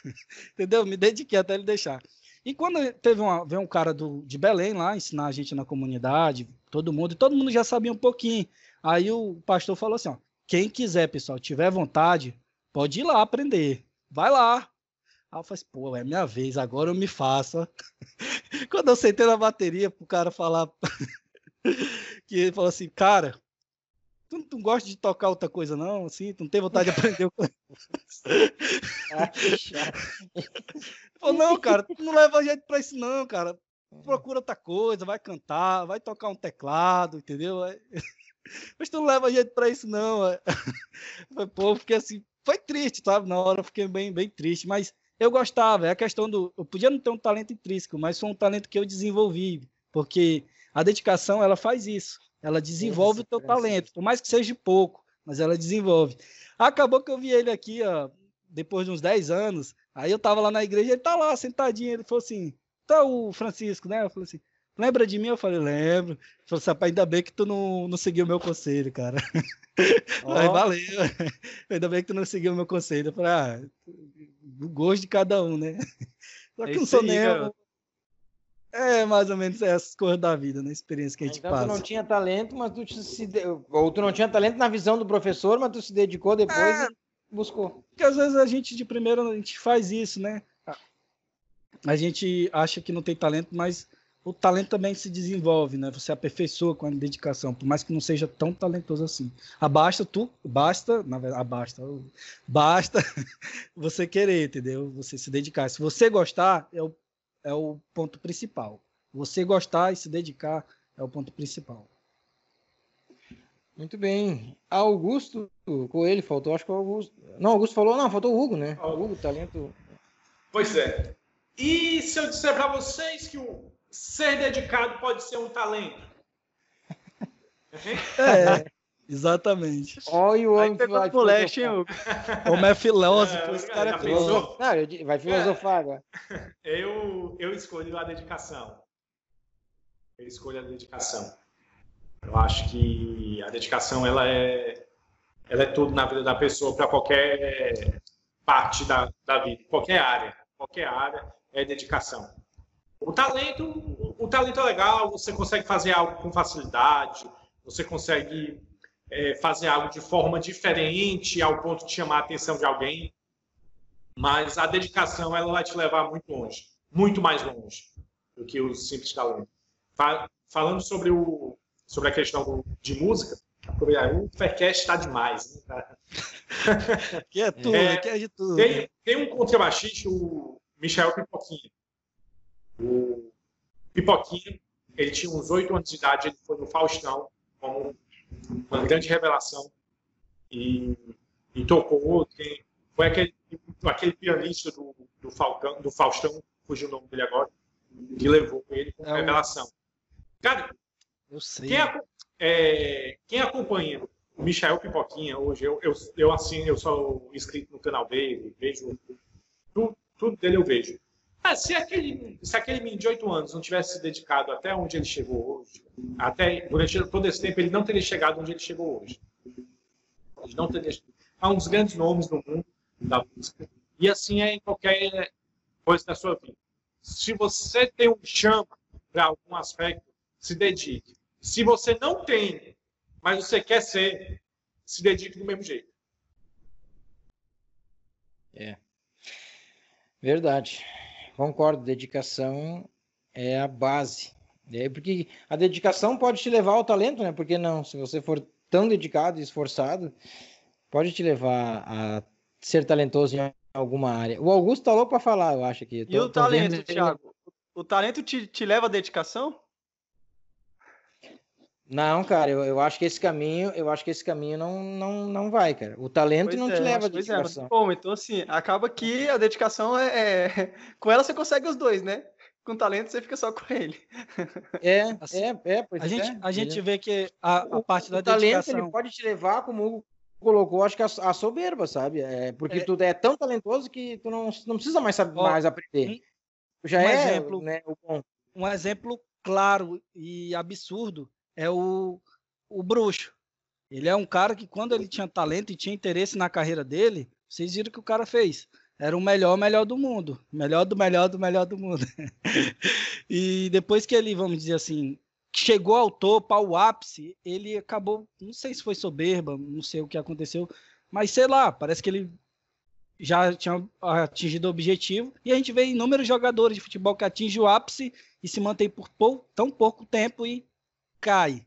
Entendeu? Me dediquei até ele deixar. E quando teve uma, veio um cara do, de Belém lá ensinar a gente na comunidade, todo mundo, e todo mundo já sabia um pouquinho. Aí o pastor falou assim: ó, quem quiser, pessoal, tiver vontade, pode ir lá aprender. Vai lá. Aí eu falei assim, pô, é minha vez, agora eu me faço. Quando eu sentei na bateria pro cara falar que ele falou assim, cara, tu não tu não gosta de tocar outra coisa, não? Assim, tu não tem vontade de aprender? Ah, que chato. Ele falou, não, cara, tu não leva jeito pra isso, não, cara. Procura outra coisa, vai cantar, vai tocar um teclado, entendeu? Mas tu não leva jeito pra isso, não. Falei, Pô, porque assim, foi triste, sabe? Na hora eu fiquei bem, bem triste, mas eu gostava. É a questão do. Eu podia não ter um talento intrínseco, mas foi um talento que eu desenvolvi, porque a dedicação ela faz isso. Ela desenvolve o teu Francisco. talento, por mais que seja pouco, mas ela desenvolve. Acabou que eu vi ele aqui, ó, depois de uns 10 anos. Aí eu tava lá na igreja, ele tá lá sentadinho. Ele falou assim: tá o Francisco, né? Eu falei assim: lembra de mim? Eu falei: lembro. Ele falou assim: rapaz, ainda bem que tu não, não seguiu o meu conselho, cara. Ó. Aí, valeu. Ainda bem que tu não seguiu o meu conselho. Eu falei: ah, o gosto de cada um, né? Só que É não isso sou aí, nem. É mais ou menos essas coisas da vida, né? Experiência que a gente Então tu passa. não tinha talento, mas tu se de- ou tu não tinha talento na visão do professor, mas tu se dedicou depois É. e buscou. Porque às vezes a gente de primeira a gente faz isso, né? A gente acha que não tem talento, mas o talento também se desenvolve, né? Você aperfeiçoa com a dedicação, por mais que não seja tão talentoso assim. Abasta tu, basta, na verdade, abasta, basta você querer, entendeu? Você se dedicar. Se você gostar, é o, é o ponto principal. Você gostar e se dedicar é o ponto principal. Muito bem. Augusto Coelho faltou, acho que o Augusto. Não, Augusto falou, não, faltou o Hugo, né? Ó. O Hugo, talento. Pois é. E se eu disser para vocês que o ser dedicado pode ser um talento? É, exatamente. Olha o homem pegou vai leste, hein. Hugo? Como é filósofo, É, esse cara é filósofo. Não, vai filosofar agora. Eu, eu escolho a dedicação. Eu escolho a dedicação. Eu acho que a dedicação ela é, ela é tudo na vida da pessoa para qualquer parte da, da vida, qualquer área, qualquer área é dedicação. O talento, o talento é legal, você consegue fazer algo com facilidade, você consegue é, fazer algo de forma diferente ao ponto de chamar a atenção de alguém, mas a dedicação ela vai te levar muito longe, muito mais longe do que o simples talento. Fa- Falando sobre o sobre a questão do- de música, o Faircast está demais. Né, cara? Que é tudo, É, que é de tudo. Tem, tem um contrabaixista, o Michel Pipoquinha. O Pipoquinha, ele tinha uns oito anos de idade, ele foi no Faustão como uma grande revelação e, e tocou. Tem, foi aquele, aquele pianista do, do, Falcão, do Faustão, fugiu o nome dele agora, que levou ele como É revelação. Cara, Eu sei. quem, é, quem acompanha o Michael Pipoquinha hoje, eu, eu, eu assim, eu sou inscrito no canal dele, vejo tudo, tudo dele eu vejo. Ah, se aquele, se aquele menino de 8 anos não tivesse se dedicado até onde ele chegou hoje, até durante todo esse tempo ele não teria chegado onde ele chegou hoje. Ele não teria há uns grandes nomes no mundo da música. E assim é em qualquer coisa da sua vida. Se você tem um chama para algum aspecto, se dedique. Se você não tem, mas você quer ser, se dedique do mesmo jeito. É. Verdade. Concordo, dedicação é a base. É porque a dedicação pode te levar ao talento, né? Porque não, se você for tão dedicado e esforçado, pode te levar a ser talentoso em alguma área. O Augusto tá louco para falar, eu acho que. e o talento, vendo... Thiago? O talento te, te leva à dedicação? Não, cara, eu, eu acho que esse caminho, eu acho que esse caminho não, não, não vai, cara. O talento pois não é, te leva à é, dedicação. É, bom, então assim, acaba que a dedicação é, é, com ela você consegue os dois, né? Com talento você fica só com ele. É, assim, é, é, pois a gente, é. a gente vê que a, a parte o, da o dedicação... talento ele pode te levar, como o Hugo colocou, acho que a, a soberba, sabe? É, porque é. tu é tão talentoso que tu não, não precisa mais, saber, Ó, mais aprender. Já um é, exemplo, né, o bom. Um exemplo claro e absurdo é o o bruxo. Ele é um cara que, quando ele tinha talento e tinha interesse na carreira dele, vocês viram o que o cara fez. Era o melhor, melhor do mundo. Melhor do melhor do melhor do mundo. e depois que ele, vamos dizer assim, chegou ao topo, ao ápice, ele acabou, não sei se foi soberba, não sei o que aconteceu, mas sei lá, parece que ele já tinha atingido o objetivo. E a gente vê inúmeros jogadores de futebol que atingem o ápice e se mantém por pou, tão pouco tempo e cai.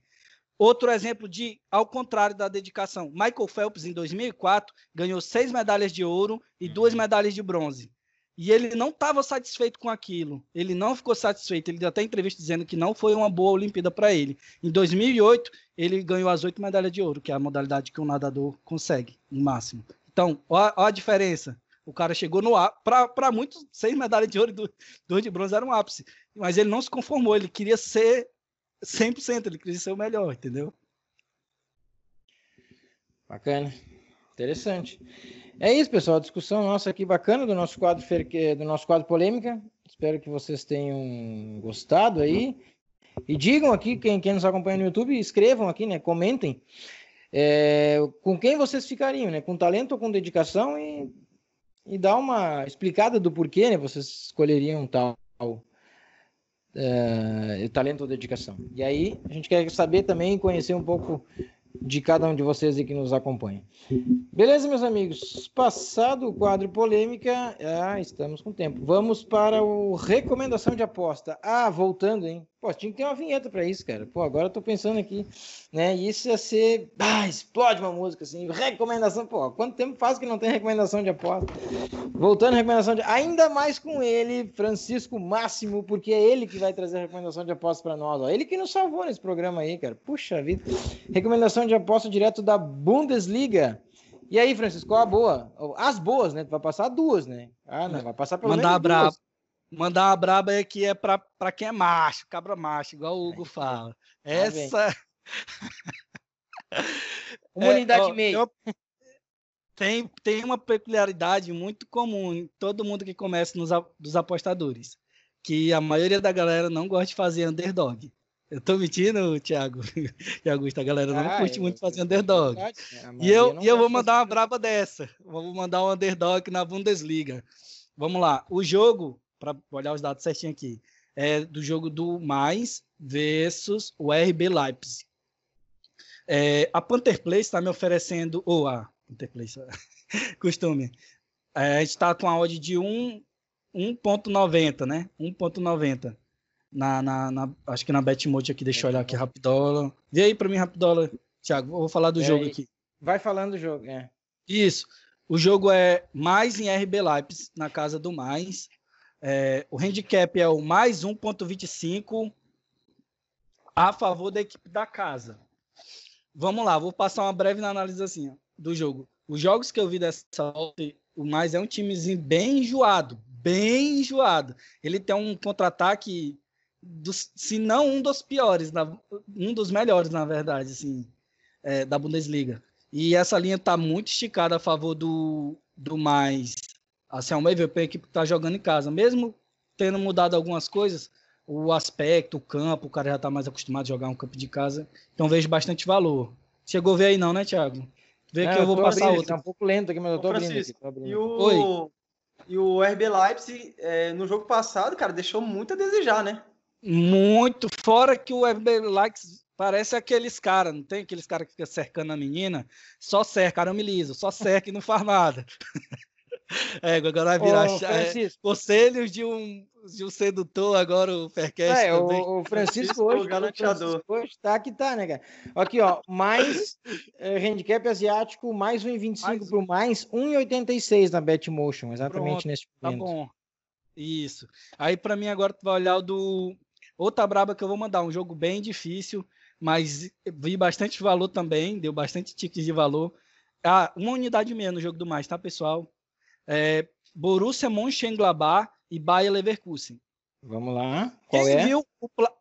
Outro exemplo de, ao contrário da dedicação, Michael Phelps, em 2004, ganhou seis medalhas de ouro e duas uhum. medalhas de bronze. E ele não estava satisfeito com aquilo. Ele não ficou satisfeito. Ele deu até entrevista dizendo que não foi uma boa Olimpíada para ele. Em 2008, ele ganhou as oito medalhas de ouro, que é a modalidade que um nadador consegue, no máximo. Então, olha a diferença. O cara chegou no ápice. Para muitos, seis medalhas de ouro e duas de bronze eram um ápice. Mas ele não se conformou. Ele queria ser 100%, ele queria ser o melhor, entendeu? Bacana. Interessante. É isso, pessoal. A discussão nossa aqui bacana do nosso quadro do nosso quadro polêmica. Espero que vocês tenham gostado aí. E digam aqui, quem, quem nos acompanha no YouTube, escrevam aqui, né? Comentem. É, com quem vocês ficariam, né? Com talento ou com dedicação e, e dá uma explicada do porquê, né? Vocês escolheriam tal uh, talento ou dedicação. E aí, a gente quer saber também, conhecer um pouco de cada um de vocês que nos acompanha. Beleza, meus amigos? Passado o quadro polêmica, ah, estamos com tempo. Vamos para o recomendação de aposta. Ah, voltando, hein? Pô, tinha que ter uma vinheta para isso, cara. Pô, agora eu tô pensando aqui, né? Isso ia ser, ah, explode uma música assim, recomendação, pô, quanto tempo faz que não tem recomendação de aposta? Voltando recomendação de, ainda mais com ele, Francisco Máximo, porque é ele que vai trazer a recomendação de aposta para nós, ó. Ele que nos salvou nesse programa aí, cara. Puxa vida. Recomendação de aposta direto da Bundesliga. E aí, Francisco, qual a boa? As boas, né? Tu vai passar duas, né? Ah, não, vai passar pelo Mandar menos duas. Mandar uma braba aí que é pra, pra quem é macho, cabra macho, igual o Hugo fala. Tá Essa. Comunidade é, meio. Tem, tem uma peculiaridade muito comum em todo mundo que começa nos dos apostadores, que a maioria da galera não gosta de fazer underdog. Eu tô mentindo, Thiago e Augusto, a galera não ah, curte muito fazer underdog. É, e eu, e eu vou mandar uma braba dessa. Vou mandar um underdog na Bundesliga. Vamos lá. O jogo para olhar os dados certinho aqui. É do jogo do Mais versus o RB Leipzig. É, a Panther Place está me oferecendo, ou a Panther Place, costume. É, a gente está com a odd de 1.90, né? 1.90. Na, na, na, acho que na Betmode aqui, deixa eu olhar aqui rapidola. Vê aí para mim rapidola, Thiago, vou falar do é jogo aí. aqui. Vai falando do jogo, é. Isso. O jogo é mais em RB Leipzig, na casa do mais. É, o handicap é o mais 1,25 a favor da equipe da casa. Vamos lá, vou passar uma breve análise assim do jogo. Os jogos que eu vi dessa volta, o mais é um timezinho bem enjoado, bem enjoado. Ele tem um contra-ataque, se não um dos piores, um dos melhores, na verdade, assim, é, da Bundesliga. E essa linha está muito esticada a favor do, do mais Assim, é uma MVP, a equipe que tá jogando em casa. Mesmo tendo mudado algumas coisas, o aspecto, o campo, o cara já tá mais acostumado a jogar um campo de casa. Então vejo bastante valor. Chegou a ver aí não, né, Thiago? Vê que eu, eu vou passar abrindo, outra. Tá um pouco lento aqui, mas eu tô, abrindo, aqui, tô abrindo. E o, Oi. E o RB Leipzig, é, no jogo passado, cara, deixou muito a desejar, né? Muito. Fora que o RB Parece aqueles caras, não tem aqueles caras que ficam cercando a menina? Só cerca, arame liso, só cerca e não faz nada. É, agora vai virar Ô, é, conselhos de um, de um sedutor, agora o Faircast É, também. o, o Francisco Francisco hoje, o galanteador. Francisco hoje tá que tá, né, cara? Aqui, ó, mais eh, handicap asiático, mais 1,25 Mais pro mais 1,86 na Betmotion, exatamente Pronto, nesse Tá momento. bom. Isso. Aí pra mim agora tu vai olhar o do outra braba que eu vou mandar, um jogo bem difícil, mas vi bastante valor também, deu bastante tickets de valor. Ah, uma unidade menos no jogo do mais, tá, pessoal? É, Borussia Mönchengladbach e Bayer Leverkusen. Vamos lá. Qual Quem é? viu o pla...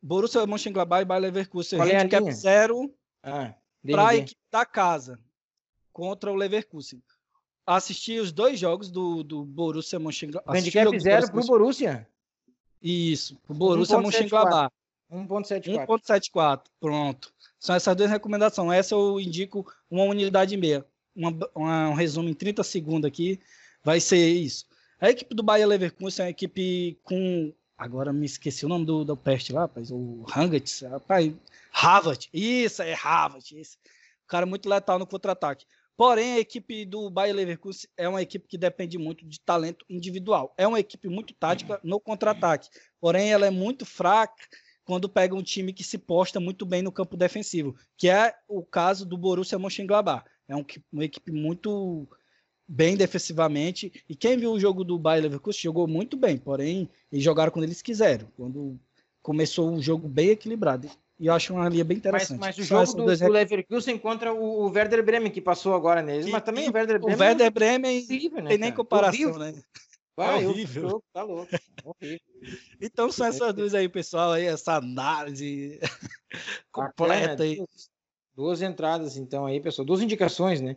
Borussia Mönchengladbach e Bayer Leverkusen, Qual é a handicap zero Ah, para a equipe da casa contra o Leverkusen. Assisti os dois jogos do, do Borussia Mönchengladbach. o Handicap zero pro Borussia Borussia. Isso, o Borussia 1.74. Mönchengladbach. 1,74. 1.74, pronto. São essas duas recomendações. Essa eu indico uma unidade e meia. Uma, uma- um resumo em 30 segundos aqui. Vai ser isso. A equipe do Bayer Leverkusen é uma equipe com... Agora me esqueci o nome do, do peste lá, rapaz. O Hangats. Rapaz, Harvard. Isso, é Harvard. Isso. O cara muito letal no contra-ataque. Porém, a equipe do Bayer Leverkusen é uma equipe que depende muito de talento individual. É uma equipe muito tática no contra-ataque. Porém, ela é muito fraca quando pega um time que se posta muito bem no campo defensivo, que é o caso do Borussia Mönchengladbach. É um, uma equipe muito bem defensivamente, e quem viu o jogo do Bayer Leverkusen jogou muito bem, porém, eles jogaram quando eles quiseram, quando começou um jogo bem equilibrado. E eu acho uma linha bem Mas, interessante. mas o São jogo do, duas do Leverkusen contra o, o Werder Bremen, que passou agora neles. Mas também o Werder O Bremen Werder é Bremen horrível, né, tem nem comparação, Horrível. né? Vai, É horrível. jogo, Tá louco. horrível. Então são essas duas aí, pessoal, aí, essa análise completa aí. Duas entradas, então, aí, pessoal. Duas indicações, né?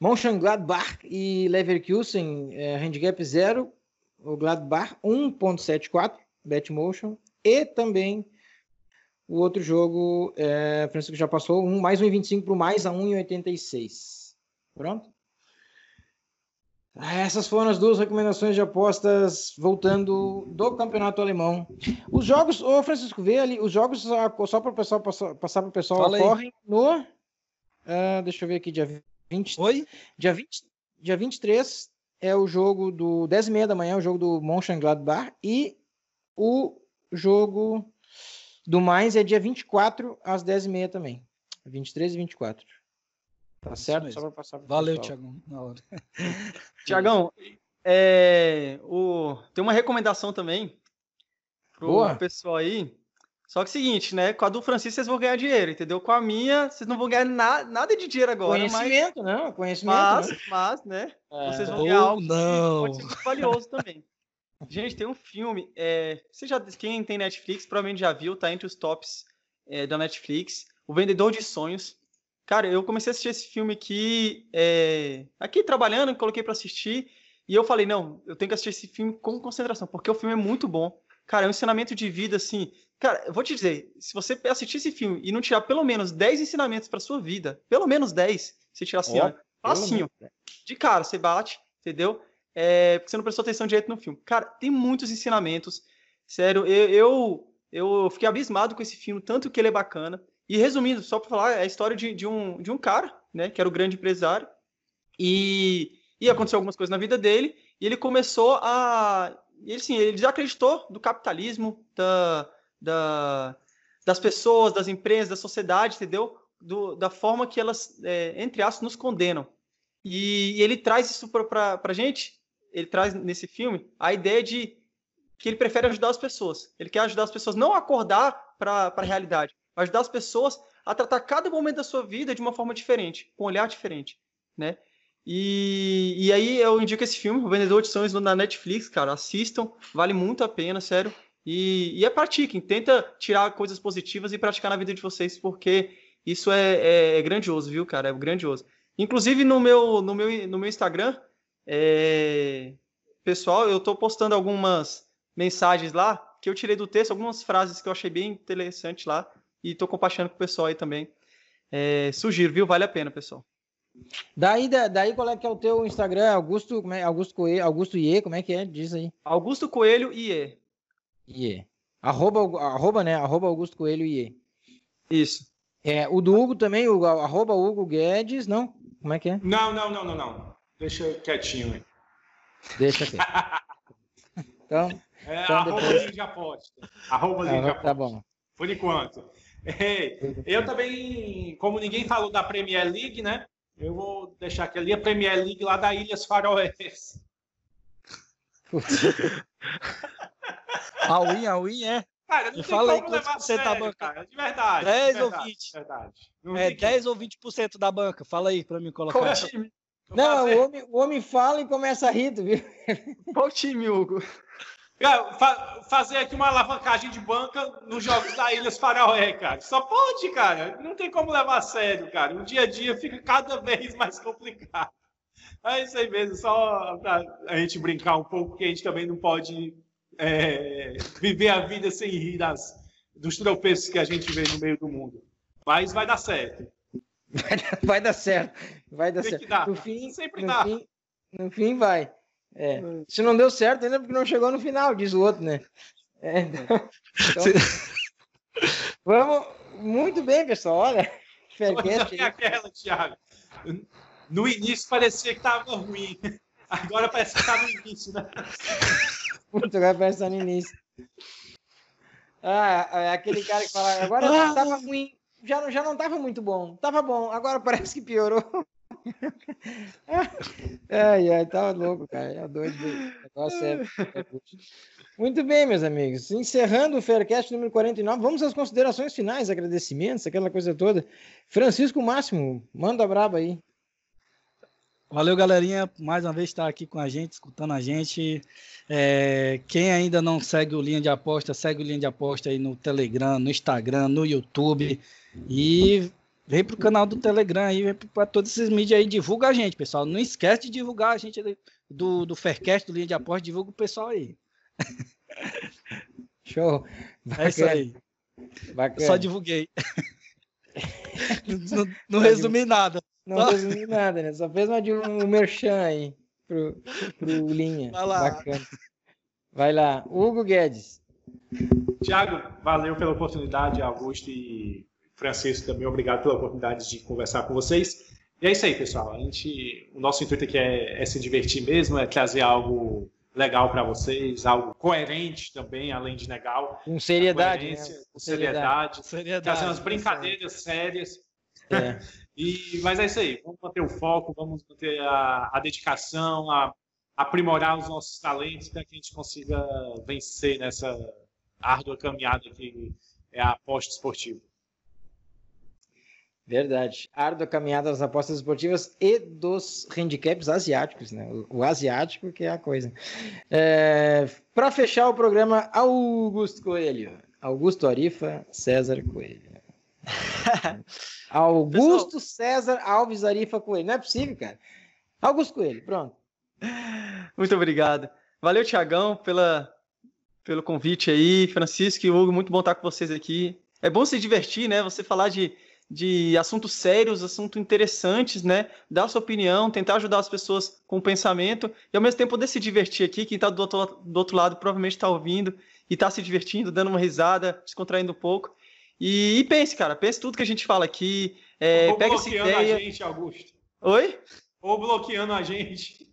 Mönchengladbach e Leverkusen, é, handicap 0. O Gladbach 1.74, Betmotion. E também o outro jogo, é, Francisco já passou, um, mais 1,25 para o mais a 1,86. Pronto? Essas foram as duas recomendações de apostas voltando do campeonato alemão. Os jogos, ô Francisco, vê ali, os jogos só, para o pessoal passar, para o pessoal Fala aí. ocorrem no. ah, deixa eu ver aqui, dia 20, Oi? dia 20, dia 23 é o jogo do 10 e meia da manhã, o jogo do Mönchengladbach e o jogo do mais é dia 24 às 10 e meia também. 23 e 24. Tá Isso certo? mesmo. Só para passar pro Valeu, hora. Tiagão, é, o, tem uma recomendação também pro Boa. pessoal aí. Só que é o seguinte, né? Com a do Francisco vocês vão ganhar dinheiro, entendeu? Com a minha, vocês não vão ganhar na- nada de dinheiro agora, mas, Conhecimento, não, conhecimento. mas, né? mas, né? Vocês vão ganhar algo não. que pode ser muito valioso também. Gente, tem um filme. É, você já, quem tem Netflix provavelmente já viu, tá entre os tops é, da Netflix. O Vendedor de Sonhos. Cara, eu comecei a assistir esse filme aqui, é, aqui trabalhando, coloquei pra assistir. E eu falei, não, eu tenho que assistir esse filme com concentração, porque o filme é muito bom. Cara, é um ensinamento de vida, assim. Cara, eu vou te dizer, se você assistir esse filme e não tirar pelo menos 10 ensinamentos pra sua vida, pelo menos 10, você tirar assim, Ó, ó, facinho, de cara, você bate, entendeu? É, porque você não prestou atenção direito no filme. Cara, tem muitos ensinamentos. Sério, eu, eu, eu fiquei abismado com esse filme, tanto que ele é bacana. E resumindo, só para falar, é a história de, de, um, de um cara, né, que era o grande empresário, e, e aconteceu algumas coisas na vida dele, e ele começou a. Ele, assim, ele desacreditou do capitalismo, da, da, das pessoas, das empresas, da sociedade, entendeu? Do, da forma que elas, é, entre aspas, nos condenam. E, e ele traz isso para a gente, ele traz nesse filme a ideia de que ele prefere ajudar as pessoas. Ele quer ajudar as pessoas não a acordar para a realidade, ajudar as pessoas a tratar cada momento da sua vida de uma forma diferente, com um olhar diferente, né? E, e aí eu indico esse filme, O Vendedor de Sonhos, na Netflix, cara, assistam, vale muito a pena, sério. E, e é pratiquem, tenta tirar coisas positivas e praticar na vida de vocês, porque isso é, é, é grandioso, viu, cara? É grandioso. Inclusive no meu, no meu, no meu Instagram, é... pessoal, eu tô postando algumas mensagens lá que eu tirei do texto, algumas frases que eu achei bem interessante lá e tô compartilhando com o pessoal aí também. É... Sugiro, viu? Vale a pena, pessoal. Daí, da- daí qual é que é o teu Instagram? Augusto, como é? Augusto Coelho, Augusto Iê, como é que é? Diz aí. Augusto Coelho IE. Iê. Arroba, arroba, né? Arroba Augusto Coelho Iê. Isso. É, o do Hugo também, o arroba Hugo Guedes, não? Como é que é? Não, não, não, não, não. Deixa quietinho aí. Deixa aqui. então, é, então arroba depois... de aposta. Arroba de aposta. Tá bom. Por enquanto. Eu também, como ninguém falou da Premier League, né? Eu vou deixar aqui ali a Premier League lá da Ilhas Faroés. a win, a win é. Cara, não Me tem fala aí como levar você a tá sério, bancando. cara. De verdade. 10 de ou verdade, 20? de Verdade. Não É tem 10 ou 20% da banca. Fala aí pra mim colocar. Qual time? Não, o homem, o homem fala e começa a rir, viu? Qual time, Hugo? Cara, fa- fazer aqui uma alavancagem de banca nos jogos da Ilhas Faroé, cara. Só pode, cara. Não tem como levar a sério, cara. O dia a dia fica cada vez mais complicado. É isso aí mesmo, só pra a gente brincar um pouco, porque a gente também não pode é, viver a vida sem rir das, dos tropeços que a gente vê no meio do mundo. Mas vai dar certo. Vai dar certo. Vai dar Tem certo. dar. No fim, Sempre no dá. Fim, no fim vai. É. Se não deu certo, ainda é porque não chegou no final, diz o outro, né? É, então- então- vamos. Muito bem, pessoal. Olha, Faircast Olha aquela, Thiago. No início parecia que tava ruim. Agora parece que tá no início, né? Puta, agora parece que tá no início. Ah, é aquele cara que fala, agora tava ruim, já não, já não tava muito bom. Tava bom, agora parece que piorou. ai, ai, tava louco, cara. É doido. O negócio é-. Muito bem, meus amigos. Encerrando o Faircast número 49, vamos às considerações finais, agradecimentos, aquela coisa toda. Francisco Máximo, manda braba aí. Valeu, galerinha, mais uma vez estar aqui com a gente, escutando a gente. É, quem ainda não segue o Linha de Aposta, segue o Linha de Aposta aí no Telegram, no Instagram, no YouTube. E vem pro canal do Telegram aí, vem para todos esses mídias aí, divulga a gente, pessoal. Não esquece de divulgar a gente do, do Faircast, do Linha de Aposta, divulga o pessoal aí. Show. É isso aí. Bacana. Só divulguei. não, não resumi nada. Não resumi nada, né? Só fez uma de um merchan aí pro, pro Linha. Vai lá. Bacana. Vai lá. Hugo Guedes. Tiago, valeu pela oportunidade, Augusto e Francisco também, obrigado pela oportunidade de conversar com vocês. E é isso aí, pessoal. A gente, o nosso intuito aqui é, é se divertir mesmo, é trazer algo legal para vocês, algo coerente também, além de legal. Com seriedade. Né? Com seriedade, Seriedade. trazer umas brincadeiras sérias. É. E, mas é isso aí, vamos manter o foco, vamos manter a, a dedicação, a, aprimorar os nossos talentos para que a gente consiga vencer nessa árdua caminhada que é a aposta esportiva. Verdade. Árdua caminhada das apostas esportivas e dos handicaps asiáticos, né? O, o asiático que é a coisa. É, Para fechar o programa, Augusto Coelho. Augusto Arifa, César Coelho. Augusto César Alves Arifa Coelho. Não é possível, cara. Augusto Coelho, pronto. Muito obrigado. Valeu, Tiagão, pela, pelo convite aí. Francisco e Hugo, muito bom estar com vocês aqui. É bom se divertir, né? Você falar de, de assuntos sérios, assuntos interessantes, né? Dar sua opinião, tentar ajudar as pessoas com o pensamento e ao mesmo tempo poder se divertir aqui. Quem está do outro, do outro lado provavelmente está ouvindo e está se divertindo, dando uma risada, descontraindo um pouco. E, e pense, cara, pense tudo que a gente fala aqui. É, Ou pega essa bloqueando ideia. a gente, Augusto. Oi? Ou bloqueando a gente.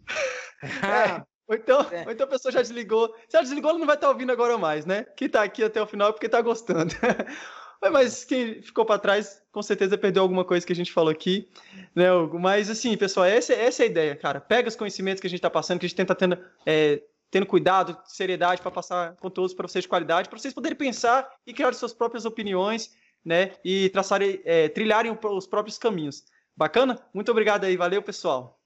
Ah, Ou então, É. ou então a pessoa já desligou. Se ela desligou, ela não vai estar ouvindo agora mais, né? Quem tá aqui até o final é porque tá gostando. Mas quem ficou para trás, com certeza perdeu alguma coisa que a gente falou aqui, né, Hugo? Mas assim, pessoal, essa, essa é a ideia, cara. Pega os conhecimentos que a gente tá passando, que a gente tenta tendo, é, tendo cuidado, seriedade para passar conteúdos para vocês de qualidade, para vocês poderem pensar e criar suas próprias opiniões, né? E traçarem, é, trilharem os próprios caminhos. Bacana? Muito obrigado aí, valeu, pessoal.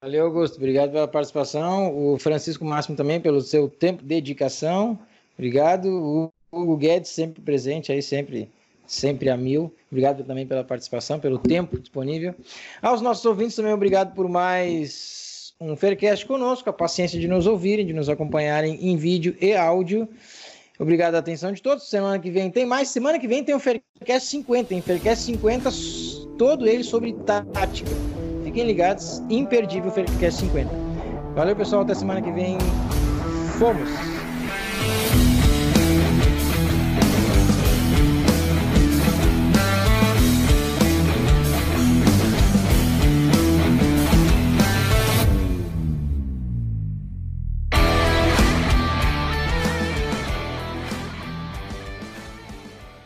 Valeu, Augusto. Obrigado pela participação. O Francisco Máximo também pelo seu tempo de dedicação. Obrigado. O Hugo Guedes sempre presente aí, sempre, sempre a mil. Obrigado também pela participação, pelo tempo disponível. Aos nossos ouvintes também, obrigado por mais um Faircast conosco, a paciência de nos ouvirem, de nos acompanharem em vídeo e áudio. Obrigado a atenção de todos. Semana que vem tem mais. Semana que vem tem o Faircast 50, tem Faircast 50, todo ele sobre tática. Fiquem ligados, imperdível Faircast 50. Valeu, pessoal. Até semana que vem. Fomos!